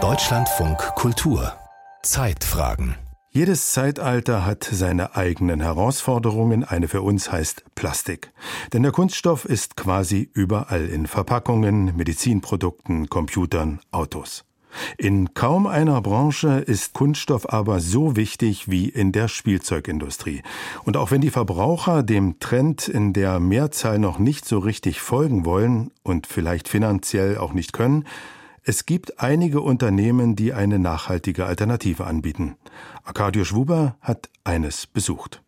Deutschlandfunk Kultur Zeitfragen jedes Zeitalter hat seine eigenen Herausforderungen. Eine für uns heißt Plastik. Denn der Kunststoff ist quasi überall in Verpackungen, Medizinprodukten, Computern, Autos. In kaum einer Branche ist Kunststoff aber so wichtig wie in der Spielzeugindustrie. Und auch wenn die Verbraucher dem Trend in der Mehrzahl noch nicht so richtig folgen wollen und vielleicht finanziell auch nicht können, es gibt einige Unternehmen, die eine nachhaltige Alternative anbieten. Arkadiusz Wuber hat eines besucht.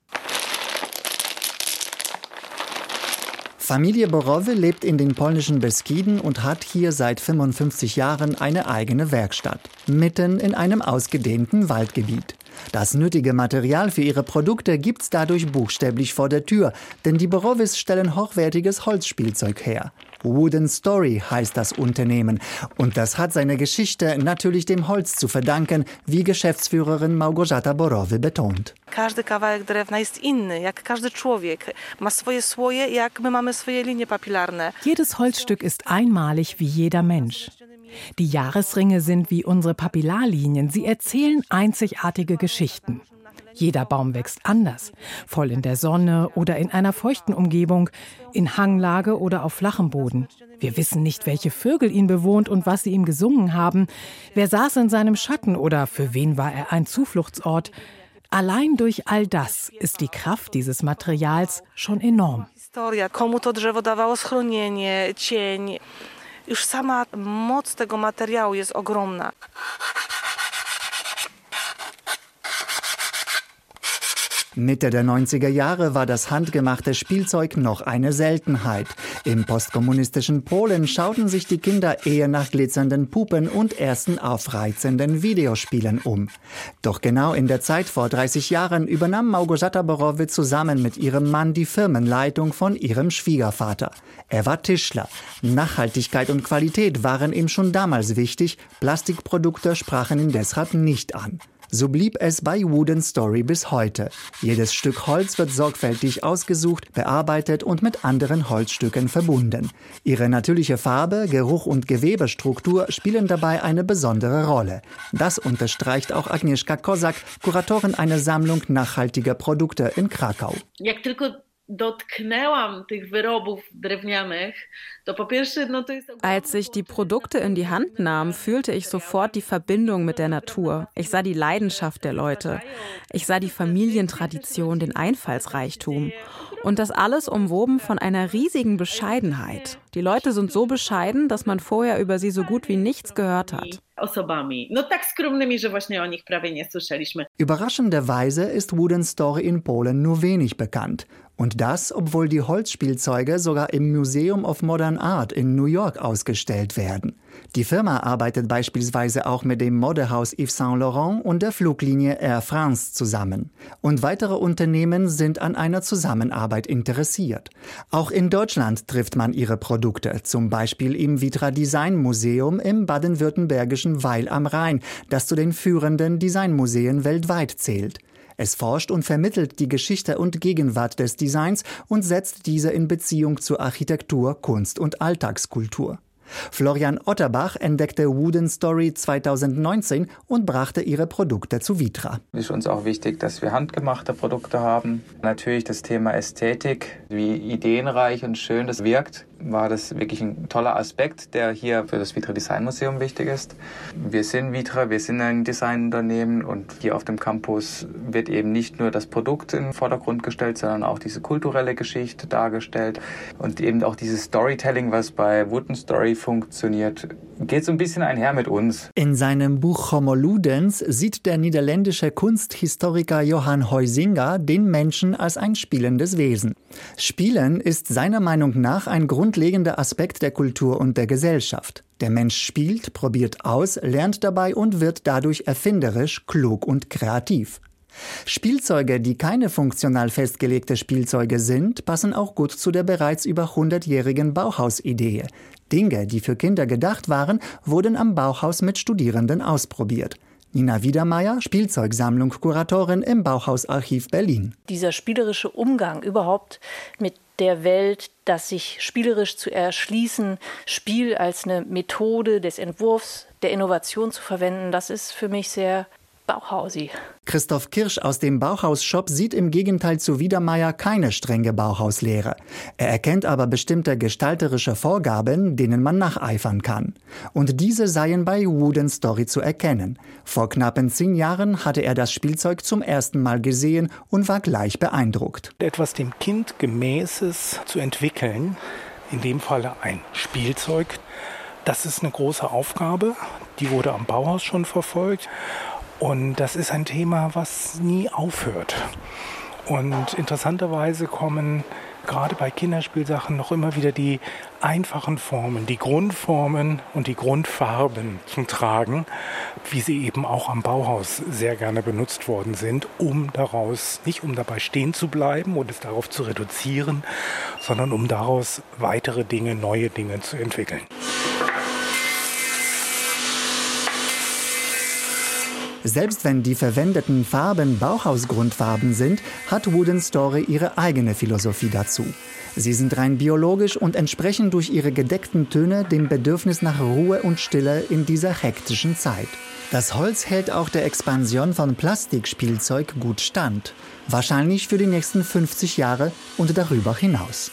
Familie Borowy lebt in den polnischen Beskiden und hat hier seit 55 Jahren eine eigene Werkstatt, mitten in einem ausgedehnten Waldgebiet. Das nötige Material für ihre Produkte gibt's dadurch buchstäblich vor der Tür, denn die Borowis stellen hochwertiges Holzspielzeug her. Wooden Story heißt das Unternehmen. Und das hat seine Geschichte natürlich dem Holz zu verdanken, wie Geschäftsführerin Małgorzata Borowy betont. Każdy kawałek drewna jest inny, jak każdy człowiek. Ma swoje słoje, jak my mamy swoje linie papilarne. Jedes Holzstück ist einmalig wie jeder Mensch. Die Jahresringe sind wie unsere Papillarlinien. Sie erzählen einzigartige Geschichten. Jeder Baum wächst anders, voll in der Sonne oder in einer feuchten Umgebung, in Hanglage oder auf flachem Boden. Wir wissen nicht, welche Vögel ihn bewohnt und was sie ihm gesungen haben. Wer saß in seinem Schatten oder für wen war er ein Zufluchtsort? Allein durch all das ist die Kraft dieses Materials schon enorm. Komu to drzewo dawało schronienie, cień. Już sama moc tego materiału jest ogromna. Mitte der 90er Jahre war das handgemachte Spielzeug noch eine Seltenheit. Im postkommunistischen Polen schauten sich die Kinder eher nach glitzernden Puppen und ersten aufreizenden Videospielen um. Doch genau in der Zeit vor 30 Jahren übernahm Małgorzata Borowy zusammen mit ihrem Mann die Firmenleitung von ihrem Schwiegervater. Er war Tischler. Nachhaltigkeit und Qualität waren ihm schon damals wichtig, Plastikprodukte sprachen ihn deshalb nicht an. So blieb es bei Wooden Story bis heute. Jedes Stück Holz wird sorgfältig ausgesucht, bearbeitet und mit anderen Holzstücken verbunden. Ihre natürliche Farbe, Geruch und Gewebestruktur spielen dabei eine besondere Rolle. Das unterstreicht auch Agnieszka Kosak, Kuratorin einer Sammlung nachhaltiger Produkte in Krakau. Als ich die Produkte in die Hand nahm, fühlte ich sofort die Verbindung mit der Natur. Ich sah die Leidenschaft der Leute. Ich sah die Familientradition, den Einfallsreichtum. Und das alles umwoben von einer riesigen Bescheidenheit. Die Leute sind so bescheiden, dass man vorher über sie so gut wie nichts gehört hat. Überraschenderweise ist Wooden Story in Polen nur wenig bekannt. Und das, obwohl die Holzspielzeuge sogar im Museum of Modern Art in New York ausgestellt werden. Die Firma arbeitet beispielsweise auch mit dem Modehaus Yves Saint Laurent und der Fluglinie Air France zusammen. Und weitere Unternehmen sind an einer Zusammenarbeit interessiert. Auch in Deutschland trifft man ihre Produkte, zum Beispiel im Vitra Design Museum im baden-württembergischen Weil am Rhein, das zu den führenden Designmuseen weltweit zählt. Es forscht und vermittelt die Geschichte und Gegenwart des Designs und setzt diese in Beziehung zu Architektur, Kunst und Alltagskultur. Florian Otterbach entdeckte Wooden Story 2019 und brachte ihre Produkte zu Vitra. Es ist uns auch wichtig, dass wir handgemachte Produkte haben. Natürlich das Thema Ästhetik, wie ideenreich und schön das wirkt, war das wirklich ein toller Aspekt, der hier für das Vitra Design Museum wichtig ist. Wir sind Vitra, wir sind ein Designunternehmen und hier auf dem Campus wird eben nicht nur das Produkt in den Vordergrund gestellt, sondern auch diese kulturelle Geschichte dargestellt und eben auch dieses Storytelling, was bei Wooden Story funktioniert, geht so ein bisschen einher mit uns. In seinem Buch Homo Ludens sieht der niederländische Kunsthistoriker Johann Heusinger den Menschen als ein spielendes Wesen. Spielen ist seiner Meinung nach ein grundlegender Aspekt der Kultur und der Gesellschaft. Der Mensch spielt, probiert aus, lernt dabei und wird dadurch erfinderisch, klug und kreativ. Spielzeuge, die keine funktional festgelegte Spielzeuge sind, passen auch gut zu der bereits über 100-jährigen Bauhausidee. Dinge, die für Kinder gedacht waren, wurden am Bauhaus mit Studierenden ausprobiert. Nina Wiedermeier, Spielzeugsammlung Kuratorin im Bauhausarchiv Berlin. Dieser spielerische Umgang überhaupt mit der Welt, das sich spielerisch zu erschließen, Spiel als eine Methode des Entwurfs, der Innovation zu verwenden, das ist für mich sehr Bauhausi. Christoph Kirsch aus dem Bauhaus-Shop sieht im Gegenteil zu Wiedermeier keine strenge Bauhauslehre. Er erkennt aber bestimmte gestalterische Vorgaben, denen man nacheifern kann. Und diese seien bei Wooden Story zu erkennen. Vor knappen zehn Jahren hatte er das Spielzeug zum ersten Mal gesehen und war gleich beeindruckt. Etwas dem Kind gemäßes zu entwickeln, in dem Falle ein Spielzeug, das ist eine große Aufgabe. Die wurde am Bauhaus schon verfolgt. Und das ist ein Thema, was nie aufhört. Und interessanterweise kommen gerade bei Kinderspielsachen noch immer wieder die einfachen Formen, die Grundformen und die Grundfarben zum Tragen, wie sie eben auch am Bauhaus sehr gerne benutzt worden sind, um daraus, nicht um dabei stehen zu bleiben und es darauf zu reduzieren, sondern um daraus weitere Dinge, neue Dinge zu entwickeln. Selbst wenn die verwendeten Farben Bauhausgrundfarben sind, hat Wooden Story ihre eigene Philosophie dazu. Sie sind rein biologisch und entsprechen durch ihre gedeckten Töne dem Bedürfnis nach Ruhe und Stille in dieser hektischen Zeit. Das Holz hält auch der Expansion von Plastikspielzeug gut stand. Wahrscheinlich für die nächsten 50 Jahre und darüber hinaus.